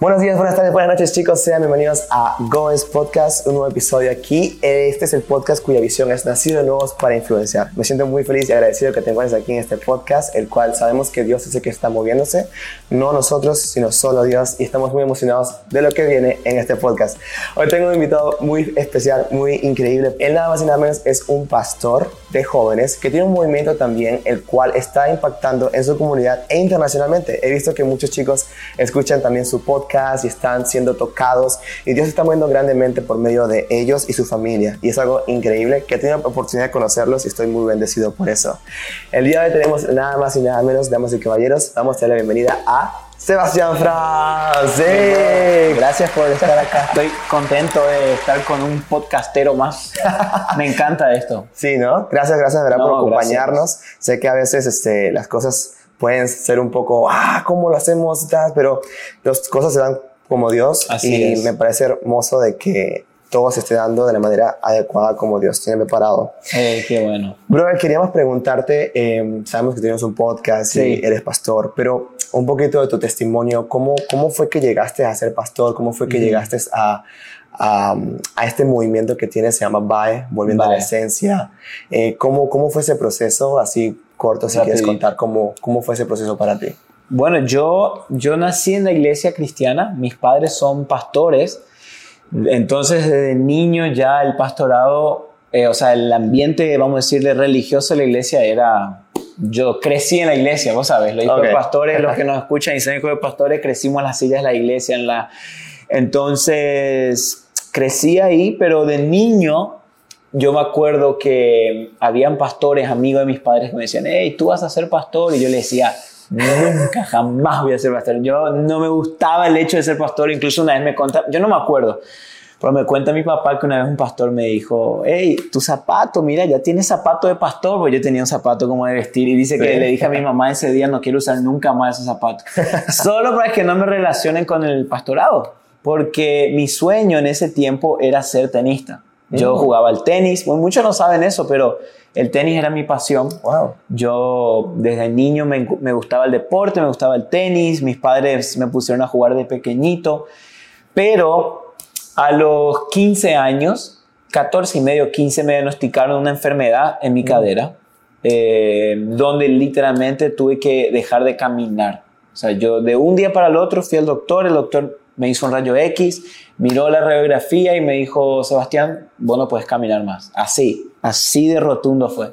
Buenos días, buenas tardes, buenas noches chicos, sean bienvenidos a Goes Podcast, un nuevo episodio aquí. Este es el podcast cuya visión es nacido de nuevos para influenciar. Me siento muy feliz y agradecido que te encuentres aquí en este podcast, el cual sabemos que Dios es el que está moviéndose, no nosotros, sino solo Dios, y estamos muy emocionados de lo que viene en este podcast. Hoy tengo un invitado muy especial, muy increíble. Él nada más y nada menos es un pastor de jóvenes que tiene un movimiento también el cual está impactando en su comunidad e internacionalmente. He visto que muchos chicos escuchan también su podcast y están siendo tocados y Dios está moviendo grandemente por medio de ellos y su familia. Y es algo increíble que he tenido la oportunidad de conocerlos y estoy muy bendecido por eso. El día de hoy tenemos nada más y nada menos, damas y caballeros, vamos a darle la bienvenida a Sebastián Franz. Gracias por estar acá. Estoy contento de estar con un podcastero más. Me encanta esto. Sí, ¿no? Gracias, gracias por acompañarnos. Sé que a veces este, las cosas pueden ser un poco, ah, ¿cómo lo hacemos? Pero las cosas se dan como Dios y me parece hermoso de que todo se esté dando de la manera adecuada como Dios tiene preparado. Eh, qué bueno. Brother, queríamos preguntarte, eh, sabemos que tienes un podcast y eres pastor, pero un poquito de tu testimonio, ¿cómo, cómo fue que llegaste a ser pastor? ¿Cómo fue que llegaste a, a, a, este movimiento que tienes, se llama BAE, Volviendo a la Esencia? Eh, ¿cómo, ¿Cómo fue ese proceso? Así corto, si quieres contar cómo, cómo fue ese proceso para ti. Bueno, yo, yo nací en la iglesia cristiana, mis padres son pastores, entonces desde niño ya el pastorado, eh, o sea, el ambiente, vamos a decirle, religioso de la iglesia era... Yo crecí en la iglesia, vos sabes, los hijos de pastores, los que nos escuchan y son hijos de pastores, crecimos en las sillas de la iglesia, en la... Entonces, crecí ahí, pero de niño yo me acuerdo que habían pastores, amigos de mis padres, que me decían, hey, tú vas a ser pastor. Y yo le decía, nunca, jamás voy a ser pastor. Yo no me gustaba el hecho de ser pastor. Incluso una vez me contaba, yo no me acuerdo, pero me cuenta mi papá que una vez un pastor me dijo, hey, tu zapato, mira, ya tienes zapato de pastor, pues yo tenía un zapato como de vestir y dice que le dije a mi mamá ese día, no quiero usar nunca más esos zapatos, solo para que no me relacionen con el pastorado, porque mi sueño en ese tiempo era ser tenista. Yo mm. jugaba al tenis, muchos no saben eso, pero el tenis era mi pasión. Wow. Yo desde niño me, me, gustaba el deporte, me gustaba el tenis, mis padres me pusieron a jugar de pequeñito, pero a los 15 años, 14 y medio, 15, me diagnosticaron una enfermedad en mi mm. cadera, eh, donde literalmente tuve que dejar de caminar. O sea, yo de un día para el otro fui al doctor, el doctor me hizo un rayo X, miró la radiografía y me dijo, Sebastián, vos no puedes caminar más. Así, así de rotundo fue.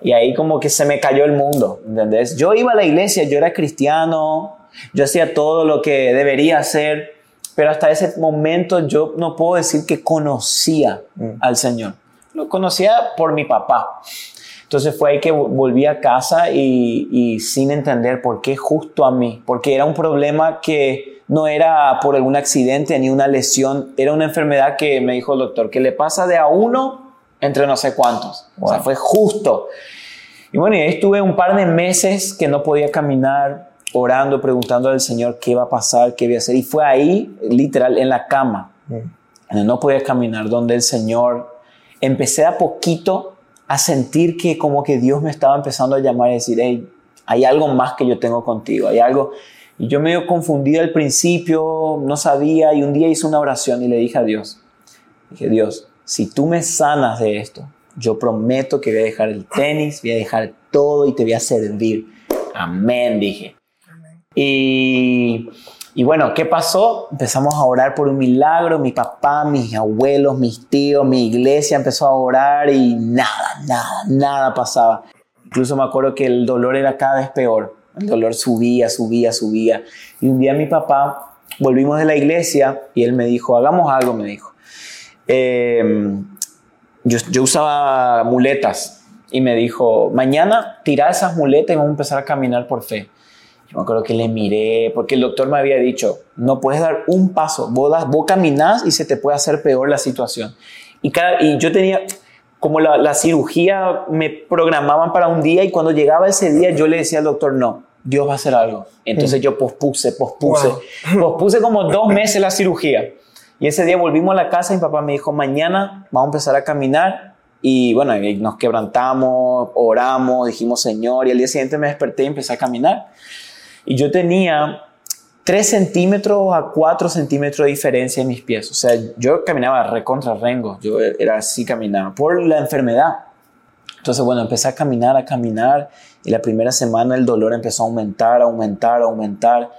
Y ahí como que se me cayó el mundo, ¿entendés? Yo iba a la iglesia, yo era cristiano, yo hacía todo lo que debería hacer, pero hasta ese momento yo no puedo decir que conocía mm. al Señor. Lo conocía por mi papá. Entonces fue ahí que volví a casa y, y sin entender por qué justo a mí, porque era un problema que no era por algún accidente ni una lesión, era una enfermedad que me dijo el doctor, que le pasa de a uno entre no sé cuántos. O sea, fue justo. Y bueno, y ahí estuve un par de meses que no podía caminar, orando, preguntando al Señor qué iba a pasar, qué iba a hacer. Y fue ahí, literal, en la cama, mm. no podía caminar, donde el Señor, empecé a poquito a sentir que como que Dios me estaba empezando a llamar y decir, hey, hay algo más que yo tengo contigo, hay algo y yo medio confundida al principio, no sabía, y un día hice una oración y le dije a Dios, dije, Dios, si tú me sanas de esto, yo prometo que voy a dejar el tenis, voy a dejar todo y te voy a servir. Amén, dije. Y, y bueno, ¿qué pasó? Empezamos a orar por un milagro, mi papá, mis abuelos, mis tíos, mi iglesia empezó a orar y nada, nada, nada pasaba. Incluso me acuerdo que el dolor era cada vez peor. El dolor subía, subía, subía. Y un día mi papá, volvimos de la iglesia y él me dijo, hagamos algo, me dijo. Em, yo, usaba muletas y me dijo, mañana tira esas muletas y vamos a empezar a caminar por fe. Yo me acuerdo que le miré, porque el doctor me había dicho, no puedes dar un paso, vos, das, vos caminás y se te puede hacer peor la situación. Y, cada, y yo tenía, como la, cirugía me programaban para un día y cuando llegaba ese día yo le decía al doctor, no, Dios va a hacer algo. Entonces yo pospuse, pospuse, pospuse como dos meses la cirugía. Y ese día volvimos a la casa y mi papá me dijo, mañana vamos a empezar a caminar. Y bueno, nos quebrantamos, oramos, dijimos Señor. Y al día siguiente me desperté y empecé a caminar. Y yo tenía 3 centímetros a 4 centímetros de diferencia en mis pies. O sea, yo caminaba recontra rengo, yo era así caminaba por la enfermedad. Entonces, bueno, empecé a caminar, a caminar y la primera semana el dolor empezó a aumentar, aumentar, aumentar.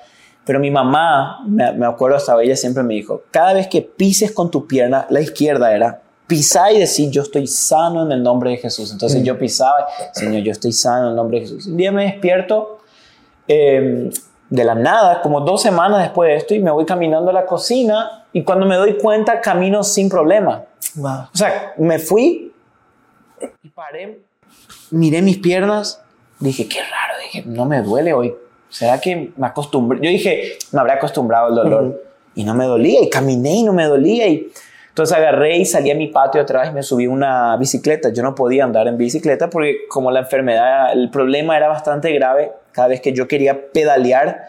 Pero mi mamá, me, me acuerdo hasta ella siempre me dijo, cada vez que pises con tu pierna, la izquierda era, pisar y decir, yo estoy sano en el nombre de Jesús. Entonces yo pisaba, Señor, yo estoy sano en el nombre de Jesús. Un día me despierto eh, de la nada, como dos semanas después de esto, y me voy caminando a la cocina y cuando me doy cuenta, camino sin problema. Wow. O sea, me fui y paré, miré mis piernas, dije, qué raro, dije, no me duele hoy. ¿Será que me acostumbré? Yo dije, me habré acostumbrado al dolor. Ujú. Y no me dolía, y caminé y no me dolía. Y entonces agarré y salí a mi patio atrás y me subí una bicicleta. Yo no podía andar en bicicleta porque como la enfermedad, el problema era bastante grave. Cada vez que yo quería pedalear,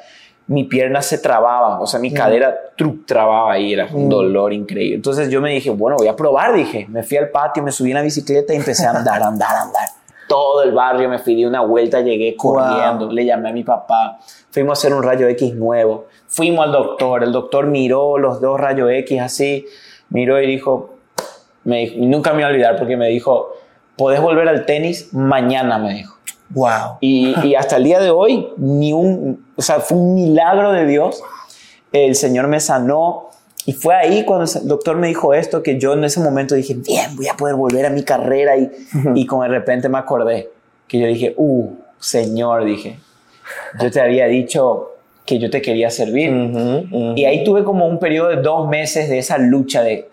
mi pierna se trababa, o sea, mi cadera truc trababa y era un Mm. dolor increíble. Entonces yo me dije, bueno, voy a probar, dije. Me fui al patio, me subí en la bicicleta y empecé a andar, andar, andar. Todo el barrio me fui de una vuelta, llegué corriendo, le llamé a mi papá, fuimos a hacer un rayo X nuevo, fuimos al doctor, el doctor miró los dos rayos X así, miró y dijo, me dijo- nunca me voy a olvidar porque me dijo, podés volver al tenis mañana, me dijo. Wow. Y, y hasta el día de hoy, ni un, o sea, fue un milagro de Dios. El Señor me sanó. Y fue ahí cuando el doctor me dijo esto que yo en ese momento dije, bien, voy a poder volver a mi carrera. Y, y como de repente me acordé que yo dije, uh, Señor, dije, yo te había dicho que yo te quería servir. Ujú, ujú. Y ahí tuve como un periodo de dos meses de esa lucha de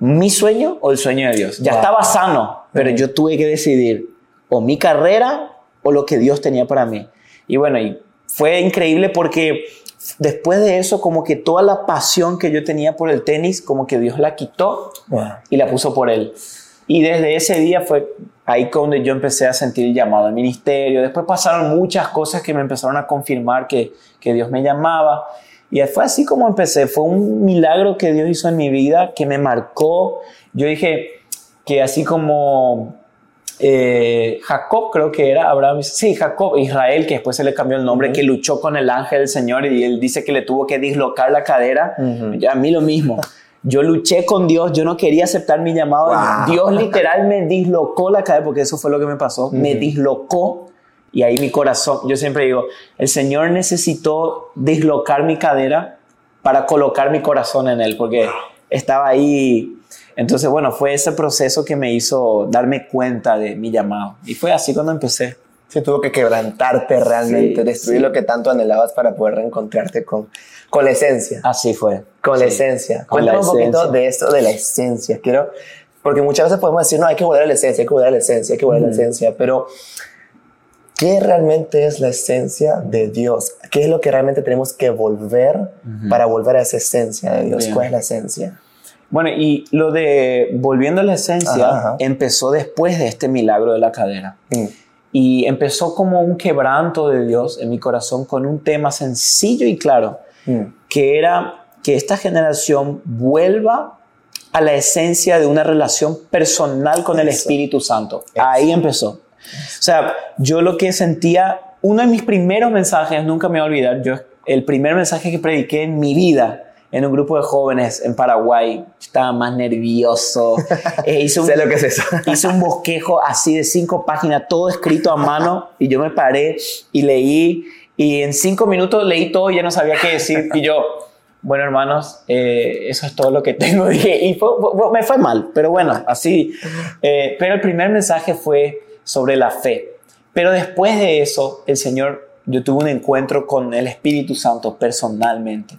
mi sueño o el sueño de Dios. Ya Wow. estaba sano, pero yo tuve que decidir o mi carrera o lo que Dios tenía para mí. Y bueno, y fue increíble porque después de eso como que toda la pasión que yo tenía por el tenis, como que Dios la quitó Wow. y la puso por él. Y desde ese día fue ahí donde yo empecé a sentir el llamado al ministerio. Después pasaron muchas cosas que me empezaron a confirmar que, que Dios me llamaba. Y fue así como empecé. Fue un milagro que Dios hizo en mi vida que me marcó. Yo dije que así como eh, Jacob, creo que era Abraham, sí, Jacob, Israel, que después se le cambió el nombre, que luchó con el ángel del Señor y él dice que le tuvo que dislocar la cadera. Ujú. A mí lo mismo. Yo luché con Dios, yo no quería aceptar mi llamado. Wow. Dios literal me dislocó la cadera, porque eso fue lo que me pasó. Me dislocó y ahí mi corazón, yo siempre digo, el Señor necesitó dislocar mi cadera para colocar mi corazón en Él, porque estaba ahí. Entonces, bueno, fue ese proceso que me hizo darme cuenta de mi llamado. Y fue así cuando empecé. Sí, tuvo que quebrantarte realmente, Sí, destruir sí. lo que tanto anhelabas para poder reencontrarte con, con la esencia. Así fue. Con la Sí. esencia. Con la Cuéntame un poquito esencia. de esto de la esencia. Quiero, porque muchas veces podemos decir, no, hay que volver a la esencia, hay que volver a la esencia, hay que volver a la esencia, pero ¿qué realmente es la esencia de Dios? ¿Qué es lo que realmente tenemos que volver para volver a esa esencia de Dios? Bien. ¿Cuál es la esencia? Bueno, y lo de volviendo a la esencia Ajá, ajá. empezó después de este milagro de la cadera. Mm. Y empezó como un quebranto de Dios en mi corazón con un tema sencillo y claro, Mm. que era que esta generación vuelva a la esencia de una relación personal con el Eso. Espíritu Santo. Ahí empezó. O sea, yo lo que sentía, uno de mis primeros mensajes, nunca me voy a olvidar, yo, el primer mensaje que prediqué en mi vida en un grupo de jóvenes en Paraguay, estaba más nervioso. Eh, hice un- Sé lo que es eso. hice un bosquejo así de cinco páginas, todo escrito a mano, y yo me paré y leí, y en cinco minutos leí todo y ya no sabía qué decir, y yo, bueno hermanos, eh, eso es todo lo que tengo, dije, y fue- fue- me fue mal, pero bueno, así, Eh, pero el primer mensaje fue sobre la fe, pero después de eso, el Señor, yo tuve un encuentro con el Espíritu Santo personalmente,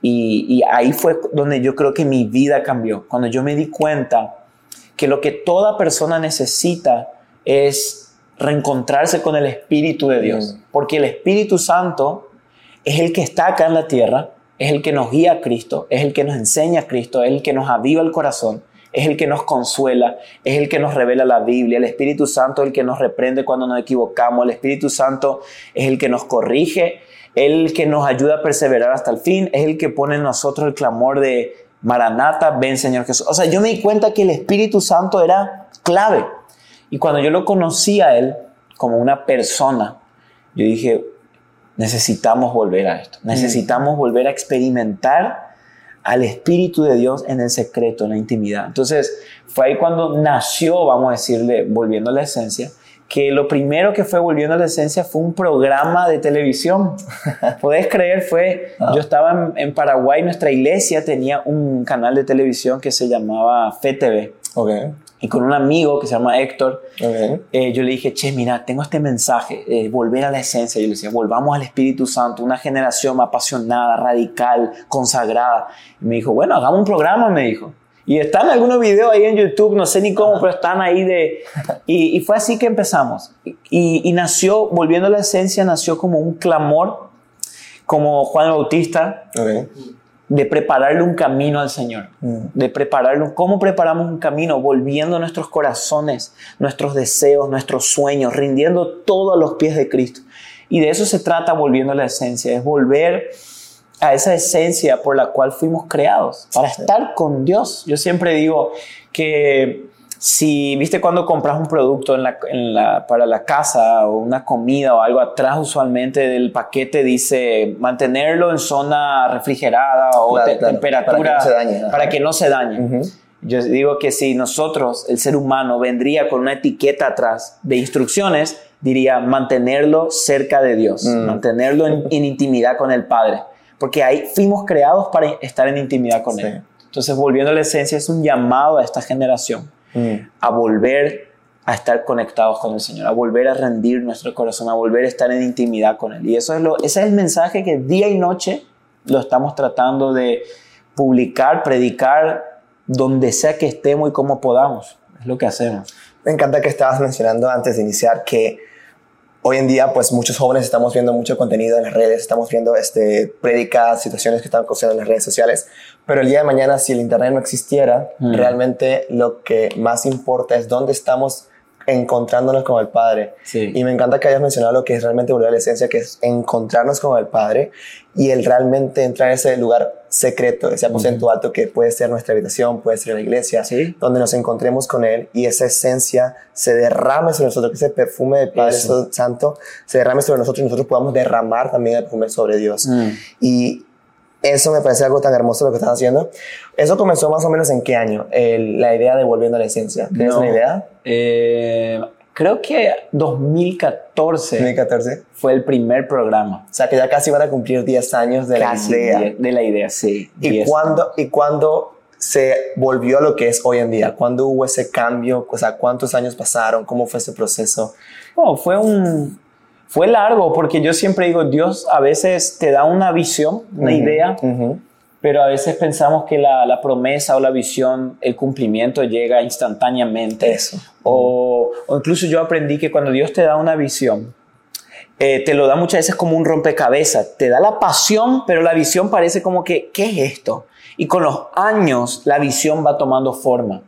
y, y ahí fue donde yo creo que mi vida cambió, cuando yo me di cuenta que lo que toda persona necesita es reencontrarse con el Espíritu de Dios. Porque el Espíritu Santo es el que está acá en la tierra, es el que nos guía a Cristo, es el que nos enseña a Cristo, es el que nos aviva el corazón, es el que nos consuela, es el que nos revela la Biblia. El Espíritu Santo es el que nos reprende cuando nos equivocamos. El Espíritu Santo es el que nos corrige, el que nos ayuda a perseverar hasta el fin, es el que pone en nosotros el clamor de Maranata, ven Señor Jesús. O sea, yo me di cuenta que el Espíritu Santo era clave. Y cuando yo lo conocí a Él como una persona, yo dije, necesitamos volver a esto. Necesitamos volver a experimentar al Espíritu de Dios en el secreto, en la intimidad. Entonces, fue ahí cuando nació, vamos a decirle, volviendo a la esencia, que lo primero que fue volviendo a la esencia fue un programa de televisión. Podés creer, fue, yo estaba en, Paraguay, nuestra iglesia tenía un canal de televisión que se llamaba FETV. Okay. Y con un amigo que se llama Héctor, eh, yo le dije, che, mira, tengo este mensaje, eh, volver a la esencia. Yo le decía, volvamos al Espíritu Santo, una generación apasionada, radical, consagrada. Y me dijo, bueno, hagamos un programa, me dijo. Y están algunos videos ahí en YouTube, no sé ni cómo, pero están ahí de... Y, fue así que empezamos. Y, y, nació, volviendo a la esencia, nació como un clamor, como Juan Bautista, de prepararle un camino al Señor. Mm. De prepararlo. ¿Cómo preparamos un camino? Volviendo nuestros corazones, nuestros deseos, nuestros sueños, rindiendo todo a los pies de Cristo. Y de eso se trata volviendo a la esencia, es volver a esa esencia por la cual fuimos creados, para estar con Dios. Yo siempre digo que si, viste, cuando compras un producto en la, para la casa o una comida o algo atrás, usualmente del paquete dice mantenerlo en zona refrigerada o temperatura para que no se dañe. Para que no se dañe. Yo digo que si nosotros, el ser humano, vendría con una etiqueta atrás de instrucciones, diría mantenerlo cerca de Dios, mm. mantenerlo en, en intimidad con el Padre porque ahí fuimos creados para estar en intimidad con Él. Entonces, volviendo a la esencia, es un llamado a esta generación a volver a estar conectados con el Señor, a volver a rendir nuestro corazón, a volver a estar en intimidad con Él. Y eso es lo, ese es el mensaje que día y noche lo estamos tratando de publicar, predicar, donde sea que estemos y como podamos. Es lo que hacemos. Me encanta que estabas mencionando antes de iniciar que hoy en día, pues muchos jóvenes estamos viendo mucho contenido en las redes, estamos viendo este, prédicas, situaciones que están ocurriendo en las redes sociales, pero el día de mañana, si el Internet no existiera, mm. realmente lo que más importa es dónde estamos encontrándonos con el Padre. Y me encanta que hayas mencionado lo que es realmente volver a la esencia, que es encontrarnos con el Padre y el realmente entrar en ese lugar secreto, ese aposento alto que puede ser nuestra habitación, puede ser la iglesia, donde nos encontremos con Él y esa esencia se derrame sobre nosotros, que ese perfume del Padre Santo se derrame sobre nosotros y nosotros podamos derramar también el perfume sobre Dios. Mm. Y eso me parece algo tan hermoso lo que estás haciendo. ¿Eso comenzó más o menos en qué año? la idea de Volviendo a la Esencia. ¿Tienes una idea? Eh, creo que 2014, 2014 fue el primer programa. O sea, que ya casi van a cumplir 10 años de la idea. De la idea, sí. ¿Y cuándo, ¿Y cuándo se volvió a lo que es hoy en día? ¿Cuándo hubo ese cambio? O sea, ¿cuántos años pasaron? ¿Cómo fue ese proceso? Oh, fue un, fue largo porque yo siempre digo, Dios a veces te da una visión, una idea, pero a veces pensamos que la, promesa o la visión, el cumplimiento llega instantáneamente. Eso. O, incluso yo aprendí que cuando Dios te da una visión, eh, te lo da muchas veces como un rompecabezas. Te da la pasión, pero la visión parece como que, ¿qué es esto? Y con los años la visión va tomando forma.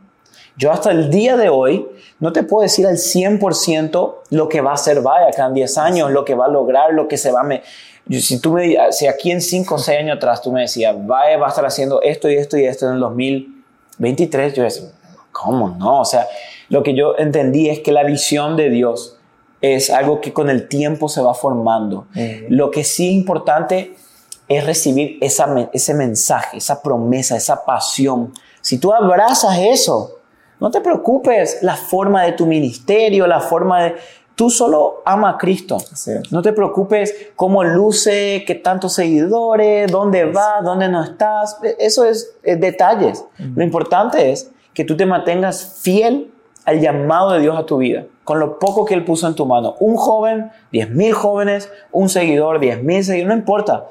Yo hasta el día de hoy no te puedo decir al 100% lo que va a hacer Vaya acá en 10 años, lo que va a lograr, lo que se va a... Me... si, tú me, si aquí en 5 o 6 años atrás tú me decías, Vaya va a estar haciendo esto y esto y esto en el 2023, yo decía, ¿cómo no? O sea, lo que yo entendí es que la visión de Dios es algo que con el tiempo se va formando. Lo que sí es importante es recibir esa, ese mensaje, esa promesa, esa pasión. Si tú abrazas eso, no te preocupes la forma de tu ministerio, la forma de... Tú solo ama a Cristo. No te preocupes cómo luce, qué tantos seguidores, dónde vas, dónde no estás. Eso es, detalles. Lo importante es que tú te mantengas fiel al llamado de Dios a tu vida, con lo poco que Él puso en tu mano. Un joven, diez mil jóvenes, un seguidor, diez mil seguidores, no importa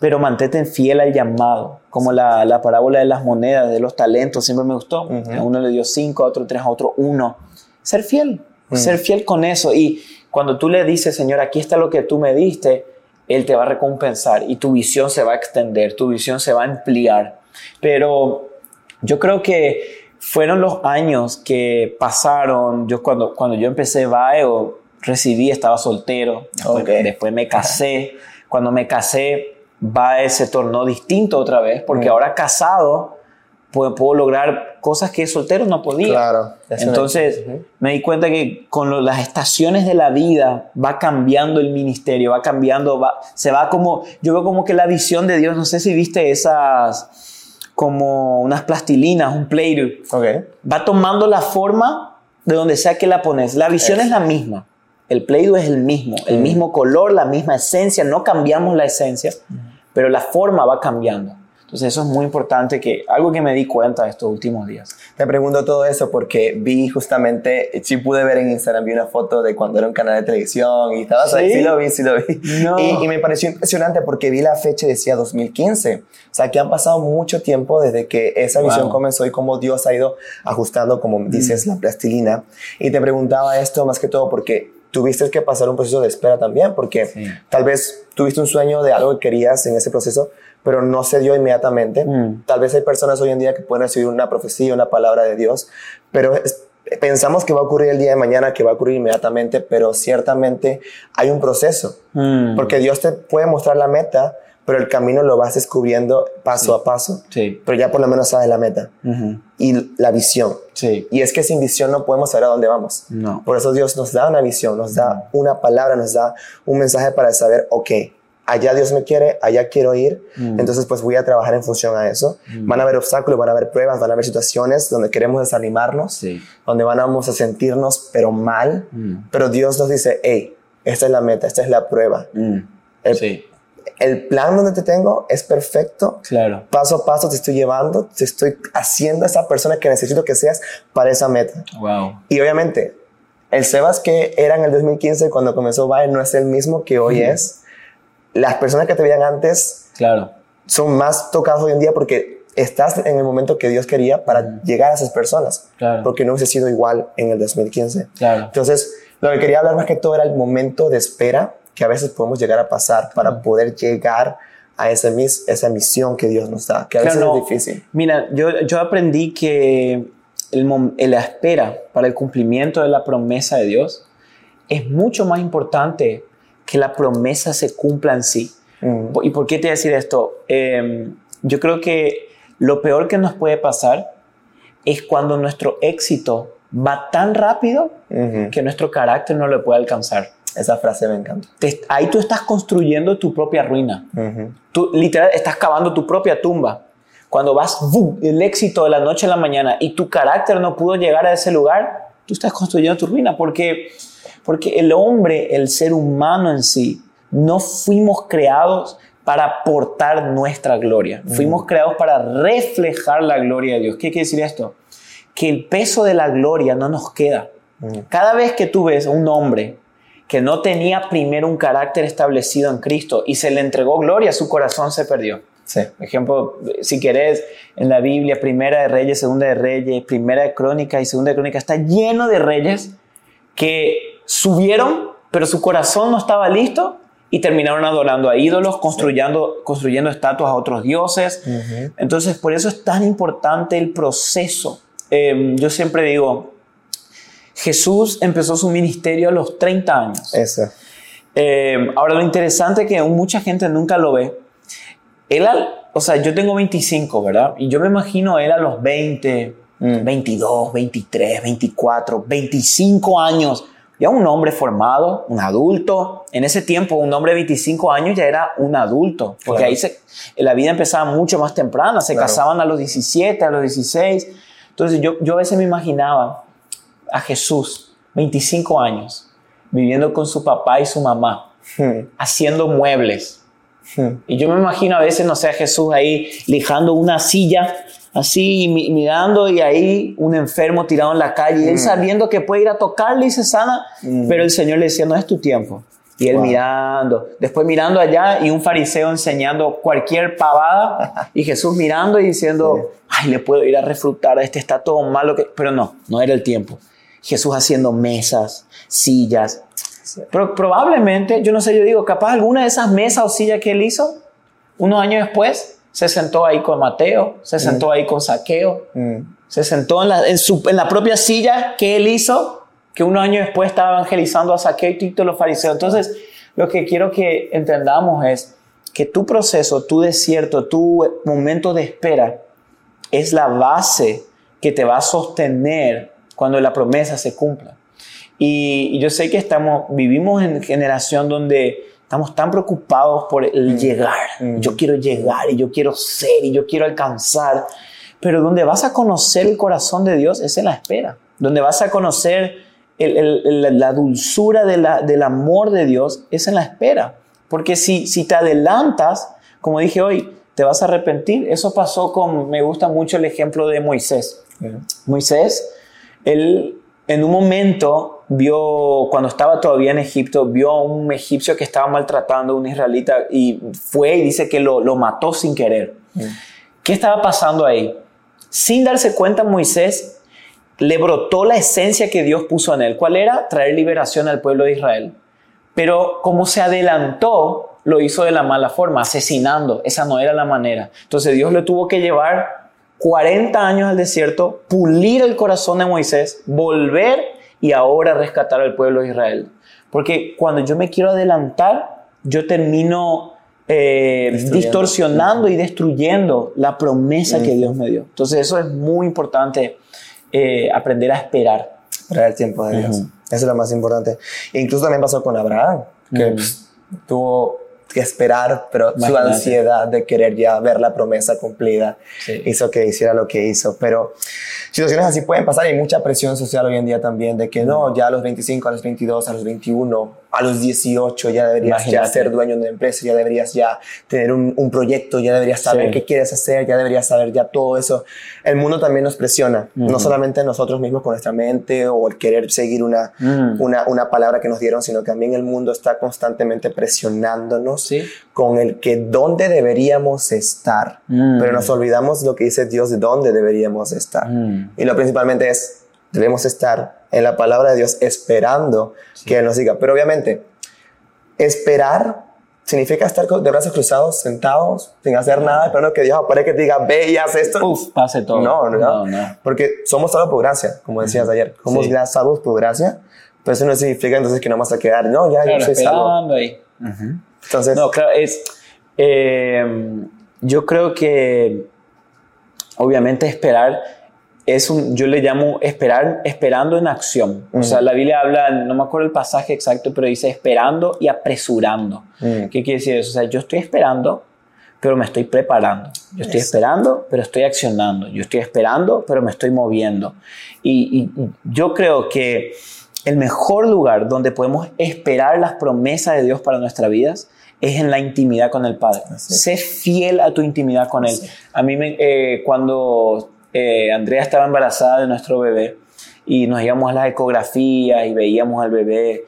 pero mantente fiel al llamado, como la, la, parábola de las monedas, de los talentos, siempre me gustó. A uno le dio cinco, a otro tres, a otro uno. Ser fiel, ser fiel con eso. Y cuando tú le dices, Señor, aquí está lo que tú me diste, Él te va a recompensar y tu visión se va a extender, tu visión se va a ampliar. Pero yo creo que fueron los años que pasaron, yo cuando, cuando yo empecé VAEO, recibí, estaba soltero, después me casé. Cuando me casé, va se tornó distinto otra vez, porque mm. ahora casado puedo, puedo lograr cosas que soltero no podía. Claro. Entonces me di cuenta que con las estaciones de la vida va cambiando el ministerio, va cambiando, va, se va como, yo veo como que la visión de Dios, no sé si viste esas como unas plastilinas, un play Okay. Va tomando la forma de donde sea que la pones. La visión es, la misma. El Play-Doh es el mismo, el mismo color, la misma esencia, no cambiamos la esencia, pero la forma va cambiando. Entonces eso es muy importante, que algo que me di cuenta estos últimos días. Te pregunto todo eso porque vi justamente, sí pude ver en Instagram, vi una foto de cuando era un canal de televisión y estabas ahí, sí lo vi, sí lo vi. No. Y, y, me pareció impresionante porque vi la fecha y decía 2015. O sea, que han pasado mucho tiempo desde que esa visión Wow. comenzó y cómo Dios ha ido ajustando, como dices, la plastilina. Y te preguntaba esto más que todo porque tuviste que pasar un proceso de espera también, porque Sí. tal vez tuviste un sueño de algo que querías en ese proceso, pero no se dio inmediatamente. Mm. Tal vez hay personas hoy en día que pueden recibir una profecía, una palabra de Dios, pero es- pensamos que va a ocurrir el día de mañana, que va a ocurrir inmediatamente, pero ciertamente hay un proceso, Mm. porque Dios te puede mostrar la meta, pero el camino lo vas descubriendo paso a paso, Sí. pero ya por lo menos sabes la meta y la visión. Sí. Y es que sin visión no podemos saber a dónde vamos. No. Por eso Dios nos da una visión, nos da una palabra, nos da un mensaje para saber, ok, allá Dios me quiere, allá quiero ir, Mm. entonces pues voy a trabajar en función a eso. Van a haber obstáculos, van a haber pruebas, van a haber situaciones donde queremos desanimarnos, Sí. donde vamos a sentirnos pero mal, Mm. pero Dios nos dice, hey, esta es la meta, esta es la prueba. El, Sí. El plan donde te tengo es perfecto, Claro. paso a paso te estoy llevando, te estoy haciendo esa persona que necesito que seas para esa meta. Wow. Y obviamente, el Sebas que era en el 2015 cuando comenzó Vine no es el mismo que hoy es. Las personas que te veían antes Claro. son más tocadas hoy en día porque estás en el momento que Dios quería para llegar a esas personas. Claro. Porque no hubiese sido igual en el 2015. Claro. Entonces, lo que quería hablar más que todo era el momento de espera que a veces podemos llegar a pasar para poder llegar a esa, mis, esa misión que Dios nos da, que a veces Claro, no. es difícil. Mira, yo, yo aprendí que el, mom- la espera para el cumplimiento de la promesa de Dios es mucho más importante que la promesa se cumpla en sí. ¿Y por qué te voy a decir esto? Eh, yo creo que lo peor que nos puede pasar es cuando nuestro éxito va tan rápido Ujú. que nuestro carácter no lo puede alcanzar. Esa frase me encanta. Te- ahí tú estás construyendo tu propia ruina. Ujú. Tú literal estás cavando tu propia tumba. Cuando vas, ¡bum! el éxito de la noche a la mañana y tu carácter no pudo llegar a ese lugar, tú estás construyendo tu ruina porque, porque el hombre, el ser humano en sí, no fuimos creados para aportar nuestra gloria. Fuimos creados para reflejar la gloria de Dios. ¿Qué quiere decir esto? Que el peso de la gloria no nos queda. Cada vez que tú ves a un hombre que no tenía primero un carácter establecido en Cristo y se le entregó gloria, su corazón se perdió. Sí. Ejemplo, si querés, en la Biblia, primera de Reyes, segunda de Reyes, primera de Crónicas y segunda de Crónicas, está lleno de reyes que subieron, pero su corazón no estaba listo y terminaron adorando a ídolos, construyendo, construyendo estatuas a otros dioses. Entonces, por eso es tan importante el proceso. Eh, yo siempre digo, Jesús empezó su ministerio a los 30 años. Eso. Eh, ahora, lo interesante es que mucha gente nunca lo ve. Él, al- o sea, yo tengo 25, ¿verdad? Y yo me imagino él a los 20, Mm. 22, 23, 24, 25 años. Ya un hombre formado, un adulto. En ese tiempo, un hombre de 25 años ya era un adulto. Porque Claro. ahí se, la vida empezaba mucho más temprana. Se Claro. casaban a los 17, a los 16. Entonces yo, yo a veces me imaginaba a Jesús, 25 años, viviendo con su papá y su mamá, Hmm. haciendo muebles. Hmm. Y yo me imagino a veces, no sé, a Jesús ahí lijando una silla, así y mi- mirando y ahí un enfermo tirado en la calle, y él sabiendo que puede ir a tocarle y se sana, Mm. pero el Señor le decía, no es tu tiempo. Y él Wow. mirando, después mirando allá y un fariseo enseñando cualquier pavada y Jesús mirando y diciendo, ay, le puedo ir a refrutar este, está todo malo, que... pero no, no era el tiempo. Jesús haciendo mesas, sillas. Pero probablemente, yo no sé, yo digo, capaz alguna de esas mesas o sillas que él hizo, unos años después, se sentó ahí con Mateo, se sentó ahí con Saqueo, Hmm. se sentó en la, en su- en la propia silla que él hizo, que unos años después estaba evangelizando a Saqueo y todos los fariseos. Entonces, lo que quiero que entendamos es que tu proceso, tu desierto, tu momento de espera es la base que te va a sostener cuando la promesa se cumpla. Y, yo sé que estamos, vivimos en generación donde estamos tan preocupados por el mm. llegar. Mm. Yo quiero llegar y yo quiero ser y yo quiero alcanzar. Pero donde vas a conocer el corazón de Dios es en la espera. Donde vas a conocer la dulzura del amor de Dios es en la espera. Porque si, si te adelantas, como dije hoy, te vas a arrepentir. Eso pasó con, me gusta mucho el ejemplo de Moisés. Moisés, él en un momento vio, cuando estaba todavía en Egipto, vio a un egipcio que estaba maltratando a un israelita y fue y dice que lo, mató sin querer. ¿Qué estaba pasando ahí? Sin darse cuenta, Moisés le brotó la esencia que Dios puso en él. ¿Cuál era? Traer liberación al pueblo de Israel. Pero como se adelantó, lo hizo de la mala forma, asesinando. Esa no era la manera. Entonces Dios le tuvo que llevar 40 años al desierto, pulir el corazón de Moisés, volver y ahora rescatar al pueblo de Israel. Porque cuando yo me quiero adelantar, yo termino eh, distorsionando y destruyendo la promesa que Dios me dio. Entonces eso es muy importante eh, aprender a esperar. Esperar el tiempo de Dios. Eso es lo más importante. E incluso también pasó con Abraham, que pues, tuvo que esperar, pero su ansiedad de querer ya ver la promesa cumplida hizo que hiciera lo que hizo. Pero situaciones así pueden pasar y hay mucha presión social hoy en día también de que no, ya a los 25, a los 22, a los 21 a los 18 ya deberías ya ser dueño de una empresa, ya deberías ya tener un, un proyecto, ya deberías saber qué quieres hacer, ya deberías saber ya todo eso. El mundo también nos presiona, no solamente nosotros mismos con nuestra mente o el querer seguir una, una, una, palabra que nos dieron, sino que también el mundo está constantemente presionándonos con el que dónde deberíamos estar. Pero nos olvidamos lo que dice Dios de dónde deberíamos estar. Y lo principalmente es, debemos estar en la palabra de Dios esperando que Él nos diga. Pero obviamente, esperar significa estar de brazos cruzados, sentados, sin hacer nada, esperando que Dios aparezca y te diga, ve y haz esto. Uf, pase todo. No, no, no. Porque somos salvos por gracia, como decías ayer. Somos salvos por gracia, pero eso no significa entonces que no vamos a quedar, no, ya, yo soy salvo. ahí. Entonces. No, claro, es. Eh, yo creo que obviamente esperar es un, yo le llamo esperar, esperando en acción. O sea, la Biblia habla, no me acuerdo el pasaje exacto, pero dice esperando y apresurando. ¿Qué quiere decir eso? O sea, yo estoy esperando, pero me estoy preparando. Yo estoy esperando, pero estoy accionando. Yo estoy esperando, pero me estoy moviendo. Y, yo creo que el mejor lugar donde podemos esperar las promesas de Dios para nuestras vidas es en la intimidad con el Padre. Sé fiel a tu intimidad con Él. A mí, me, eh, cuando eh, Andrea estaba embarazada de nuestro bebé y nos íbamos a las ecografías y veíamos al bebé.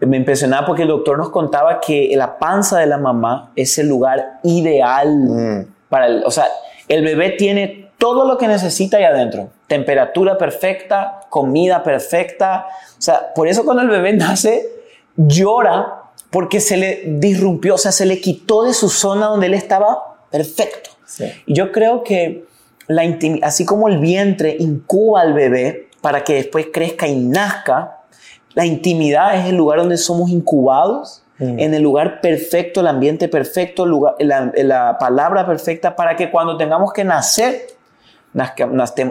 Me impresionaba porque el doctor nos contaba que la panza de la mamá es el lugar ideal mm. para el, o sea, el bebé tiene todo lo que necesita ahí adentro. Temperatura perfecta, comida perfecta. O sea, por eso cuando el bebé nace, llora porque se le disrumpió, o sea, se le quitó de su zona donde él estaba perfecto. Y yo creo que la así como el vientre incuba al bebé para que después crezca y nazca, la intimidad es el lugar donde somos incubados, mm. en el lugar perfecto, el ambiente perfecto, la, palabra perfecta para que cuando tengamos que nacer,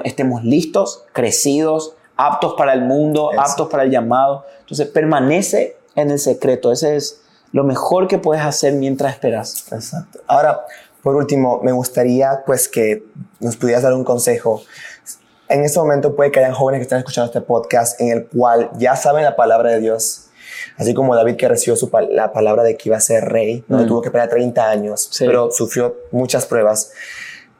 estemos listos, crecidos, aptos para el mundo, aptos para el llamado. Entonces permanece en el secreto. Ese es lo mejor que puedes hacer mientras esperas. Exacto. Ahora, por último, me gustaría pues que nos pudieras dar un consejo. En este momento puede que hayan jóvenes que están escuchando este podcast en el cual ya saben la palabra de Dios, así como David que recibió su, la palabra de que iba a ser rey, no mm. tuvo que esperar 30 años, pero sufrió muchas pruebas.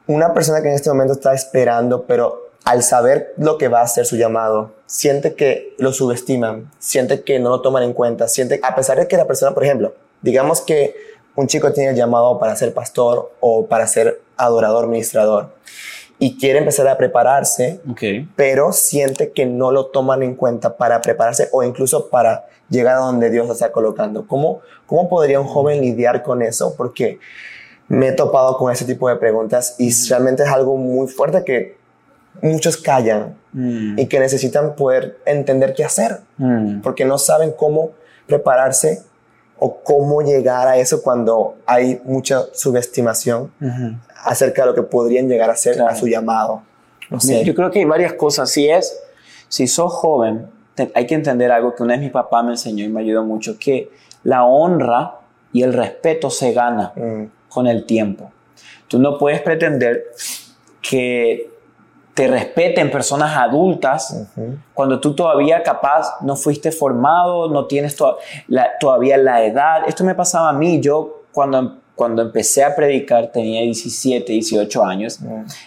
Una persona que en este momento está esperando, pero al saber lo que va a ser su llamado, siente que lo subestiman, siente que no lo toman en cuenta, siente, a pesar de que la persona, por ejemplo, digamos que un chico tiene el llamado para ser pastor o para ser adorador, ministrador, y quiere empezar a prepararse, pero siente que no lo toman en cuenta para prepararse o incluso para llegar a donde Dios lo está colocando. ¿Cómo, cómo podría un joven lidiar con eso? Porque me he topado con ese tipo de preguntas y realmente es algo muy fuerte que muchos callan mm. y que necesitan poder entender qué hacer, mm. porque no saben cómo prepararse o cómo llegar a eso cuando hay mucha subestimación acerca de lo que podrían llegar a ser a su llamado. No sé. Yo creo que hay varias cosas. Si es, si sos joven, hay que entender algo que una vez mi papá me enseñó y me ayudó mucho, que la honra y el respeto se gana mm. con el tiempo. Tú no puedes pretender que te respeten personas adultas cuando tú todavía capaz no fuiste formado, no tienes todavía la edad. Esto me pasaba a mí, yo cuando, cuando empecé a predicar tenía 17, 18 años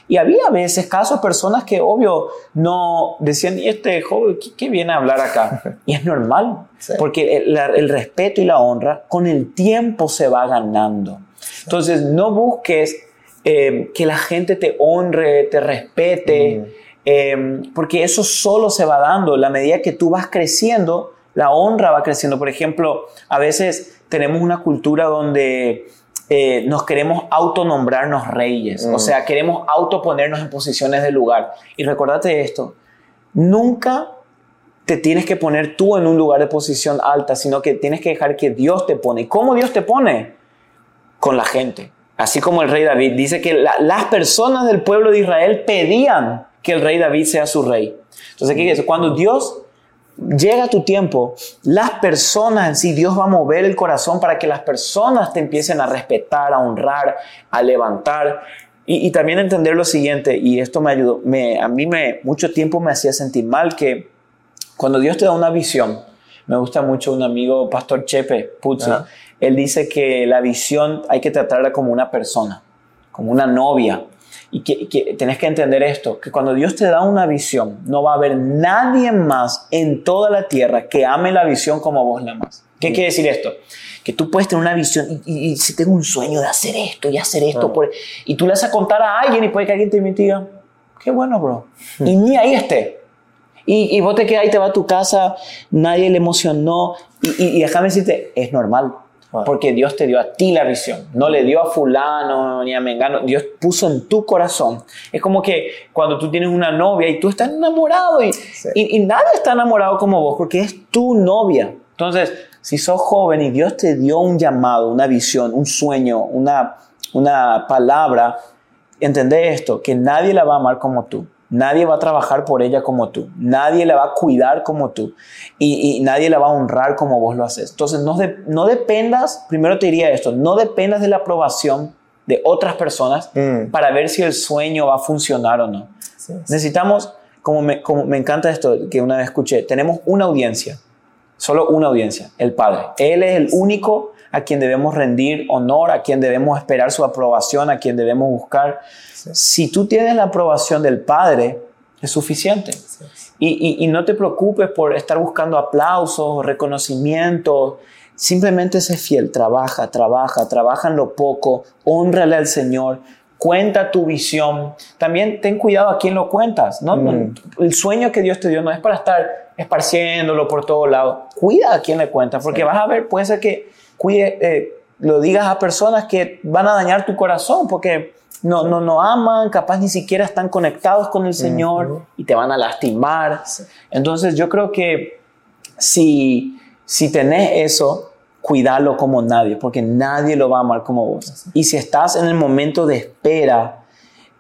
y había a veces casos, personas que obvio no decían, ¿y este joven qué, viene a hablar acá? y es normal, porque el, el respeto y la honra con el tiempo se va ganando. Entonces no busques eh, que la gente te honre, te respete, eh, porque eso solo se va dando. La medida que tú vas creciendo, la honra va creciendo. Por ejemplo, a veces tenemos una cultura donde eh, nos queremos autonombrarnos reyes, o sea, queremos autoponernos en posiciones de lugar. Y recordate esto, nunca te tienes que poner tú en un lugar de posición alta, sino que tienes que dejar que Dios te pone. ¿Y cómo Dios te pone? Con la gente. Así como el rey David dice que las personas del pueblo de Israel pedían que el rey David sea su rey. Entonces, ¿qué es Cuando Dios llega a tu tiempo, las personas en sí, Dios va a mover el corazón para que las personas te empiecen a respetar, a honrar, a levantar. Y, también entender lo siguiente, y esto me ayudó, a mí me, mucho tiempo me hacía sentir mal que cuando Dios te da una visión, me gusta mucho un amigo, Pastor Chepe Puzzi, él dice que la visión hay que tratarla como una persona, como una novia. Y que, tenés que entender esto, que cuando Dios te da una visión, no va a haber nadie más en toda la tierra que ame la visión como vos la amas. ¿Qué quiere decir esto? Que tú puedes tener una visión y, si tengo un sueño de hacer esto y hacer esto, y tú le vas a contar a alguien y puede que alguien te diga, qué bueno, bro. Y ni ahí esté. Y, y vos te quedas ahí, te va a tu casa, nadie le emocionó. Y, y déjame decirte, es normal. Porque Dios te dio a ti la visión, no le dio a fulano ni a mengano, Dios puso en tu corazón. Es como que cuando tú tienes una novia y tú estás enamorado y, y, nadie está enamorado como vos porque es tu novia. Entonces, si sos joven y Dios te dio un llamado, una visión, un sueño, una, una palabra, entendé esto, que nadie la va a amar como tú. Nadie va a trabajar por ella como tú. Nadie la va a cuidar como tú. Y, nadie la va a honrar como vos lo haces. Entonces, no, no dependas, primero te diría esto, no dependas de la aprobación de otras personas mm. para ver si el sueño va a funcionar o no. Necesitamos, como me, como me encanta esto que una vez escuché, tenemos una audiencia, solo una audiencia, el Padre. Él es el único a quien debemos rendir honor, a quien debemos esperar su aprobación, a quien debemos buscar. Si tú tienes la aprobación del Padre, es suficiente. Y, no te preocupes por estar buscando aplausos, reconocimientos. Simplemente sé fiel, trabaja, trabaja, trabaja en lo poco, honrale al Señor, cuenta tu visión. También ten cuidado a quién lo cuentas. ¿no? Mm. El sueño que Dios te dio no es para estar esparciéndolo por todos lados. Cuida a quién le cuentas, porque vas a ver, puede ser que cuide, eh, lo digas a personas que van a dañar tu corazón, porque no, no, no aman, capaz ni siquiera están conectados con el Señor y te van a lastimar. Entonces yo creo que si, si tenés eso, cuídalo como nadie, porque nadie lo va a amar como vos. Y si estás en el momento de espera,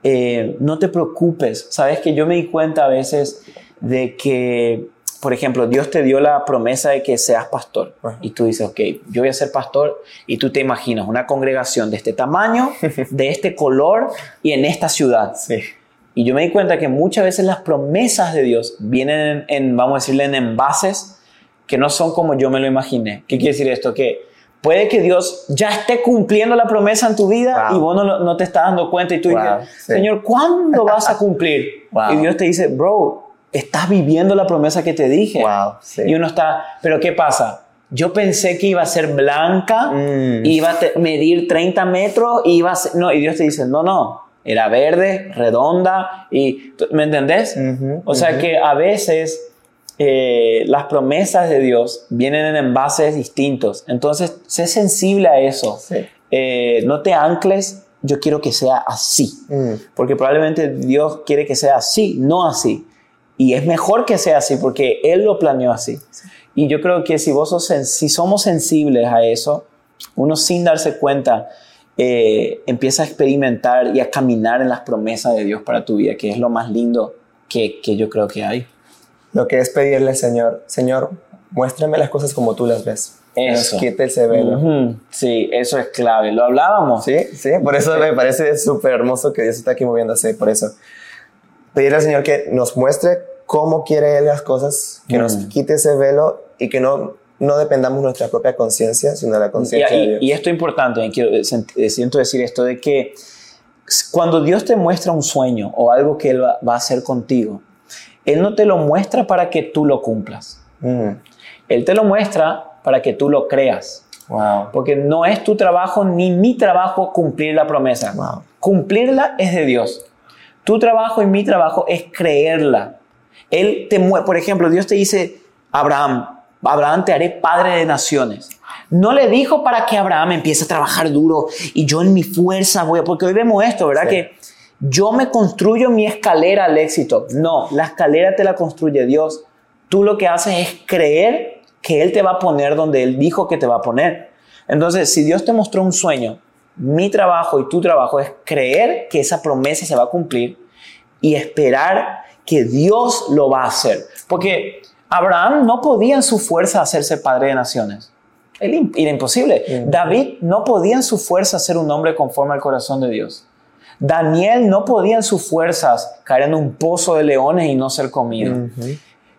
eh, no te preocupes. Sabes que yo me di cuenta a veces de que por ejemplo, Dios te dio la promesa de que seas pastor y tú dices, ok, yo voy a ser pastor y tú te imaginas una congregación de este tamaño, de este color y en esta ciudad. Y yo me di cuenta que muchas veces las promesas de Dios vienen en, vamos a decirle, en envases que no son como yo me lo imaginé. ¿Qué quiere decir esto? Que puede que Dios ya esté cumpliendo la promesa en tu vida y vos no, no, te estás dando cuenta y tú dices, Señor, ¿cuándo vas a cumplir? Y Dios te dice, bro, estás viviendo la promesa que te dije. Y uno está, pero ¿qué pasa? Yo pensé que iba a ser blanca, mm. iba a medir 30 metros, iba a ser, no, y Dios te dice, no, no, era verde, redonda, y, ¿me entendés? o sea que a veces eh, las promesas de Dios vienen en envases distintos, entonces sé sensible a eso. Eh, no te ancles, yo quiero que sea así, mm. porque probablemente Dios quiere que sea así, no así. Y es mejor que sea así porque Él lo planeó así. Y yo creo que si, vos sos, si somos sensibles a eso, uno sin darse cuenta eh, empieza a experimentar y a caminar en las promesas de Dios para tu vida, que es lo más lindo que, que yo creo que hay. Lo que es pedirle al Señor, Señor, muéstrame las cosas como tú las ves. Eso. quite ese velo. Sí, eso es clave. Lo hablábamos. Sí, sí, por eso me parece súper hermoso que Dios está aquí moviéndose, por eso. Pedirle al Señor que nos muestre cómo quiere Él las cosas, que nos quite ese velo y que no, no dependamos de nuestra propia conciencia, sino de la conciencia de Dios. Y esto es importante, quiero, eh, siento decir esto, de que cuando Dios te muestra un sueño o algo que Él va, a hacer contigo, Él no te lo muestra para que tú lo cumplas. Él te lo muestra para que tú lo creas. Wow. Porque no es tu trabajo ni mi trabajo cumplir la promesa. Wow. Cumplirla es de Dios. Tu trabajo y mi trabajo es creerla. Él te por ejemplo, Dios te dice, Abraham, Abraham te haré padre de naciones. No le dijo para que Abraham empiece a trabajar duro y yo en mi fuerza voy a, porque hoy vemos esto, ¿verdad? Que yo me construyo mi escalera al éxito. No, la escalera te la construye Dios. Tú lo que haces es creer que Él te va a poner donde Él dijo que te va a poner. Entonces, si Dios te mostró un sueño, mi trabajo y tu trabajo es creer que esa promesa se va a cumplir y esperar que Dios lo va a hacer. Porque Abraham no podía en su fuerza hacerse padre de naciones. Era imposible. David no podía en su fuerza ser un hombre conforme al corazón de Dios. Daniel no podía en sus fuerzas caer en un pozo de leones y no ser comido.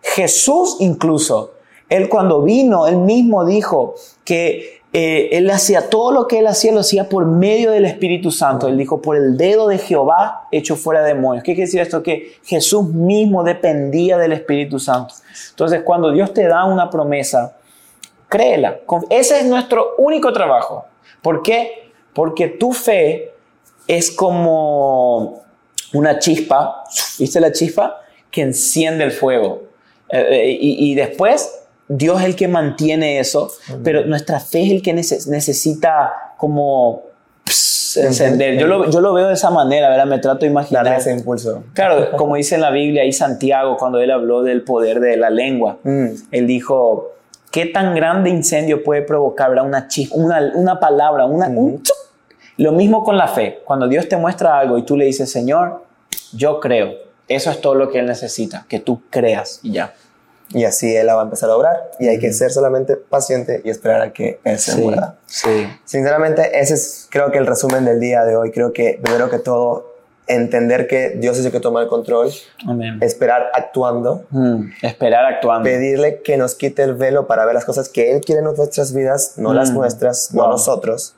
Jesús incluso él cuando vino, él mismo dijo que eh, él hacía todo lo que él hacía, lo hacía por medio del Espíritu Santo. Él dijo, por el dedo de Jehová hecho fuera demonios. ¿Qué quiere decir esto? Que Jesús mismo dependía del Espíritu Santo. Entonces, cuando Dios te da una promesa, créela. Ese es nuestro único trabajo. ¿Por qué? Porque tu fe es como una chispa, ¿viste la chispa? Que enciende el fuego. Eh, eh, y después Dios es el que mantiene eso, pero nuestra fe es el que necesita como encender. Yo lo, yo lo, veo de esa manera, ¿verdad? Me trato de imaginar. ese impulso. Claro, como dice en la Biblia, y Santiago, cuando él habló del poder de la lengua, mm. él dijo, ¿qué tan grande incendio puede provocar ¿verdad? Una, una, una palabra, una, Lo mismo con la fe. Cuando Dios te muestra algo y tú le dices, Señor, yo creo. Eso es todo lo que Él necesita, que tú creas y ya y así Él va a empezar a obrar y hay que ser solamente paciente y esperar a que Él se muera. Sí. Sinceramente, ese es creo que el resumen del día de hoy. Creo que primero que todo, entender que Dios es el que toma el control, Amén. esperar actuando, mm, esperar actuando, pedirle que nos quite el velo para ver las cosas que Él quiere en nuestras vidas, no las nuestras, no nosotros.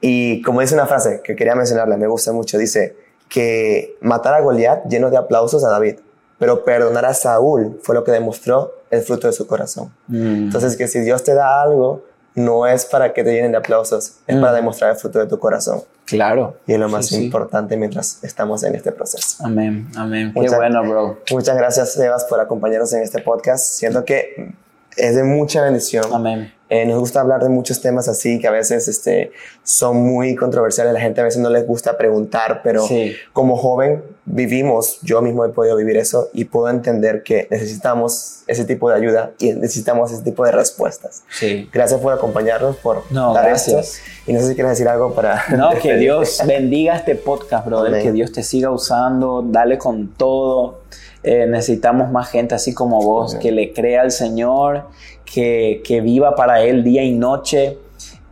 Y como dice una frase que quería mencionarle, me gusta mucho, dice que matar a Goliat lleno de aplausos a David pero perdonar a Saúl fue lo que demostró el fruto de su corazón. Mm. Entonces, que si Dios te da algo, no es para que te llenen de aplausos, es para mm. demostrar el fruto de tu corazón. Claro. Y es lo más importante mientras estamos en este proceso. Amén, amén. Qué bueno, bro. Muchas gracias, Sebas, por acompañarnos en este podcast. Siento que es de mucha bendición. Amén. Eh, nos gusta hablar de muchos temas así que a veces este, son muy controversiales. La gente a veces no les gusta preguntar, pero como joven vivimos, yo mismo he podido vivir eso y puedo entender que necesitamos ese tipo de ayuda y necesitamos ese tipo de respuestas. Sí. Gracias por acompañarnos, por no, gracias. Y no sé si quieres decir algo para... No, que Dios bendiga este podcast, brother. Que Dios te siga usando. Dale con todo. Eh, necesitamos más gente así como vos, que le crea al Señor, que, que, viva para Él día y noche.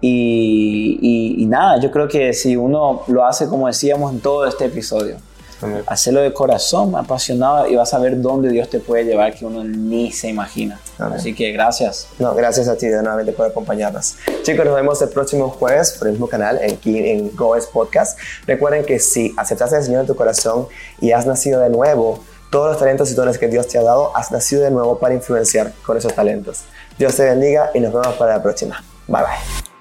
Y, y, nada, yo creo que si uno lo hace como decíamos en todo este episodio, hacerlo de corazón, apasionado, y vas a ver dónde Dios te puede llevar que uno ni se imagina. Así que gracias. No, gracias a ti de nuevamente por acompañarnos. Chicos, nos vemos el próximo jueves por el mismo canal, aquí en Goes Podcast. Recuerden que si aceptaste al Señor en tu corazón y has nacido de nuevo, todos los talentos y dones que Dios te ha dado, has nacido de nuevo para influenciar con esos talentos. Dios te bendiga y nos vemos para la próxima. Bye bye.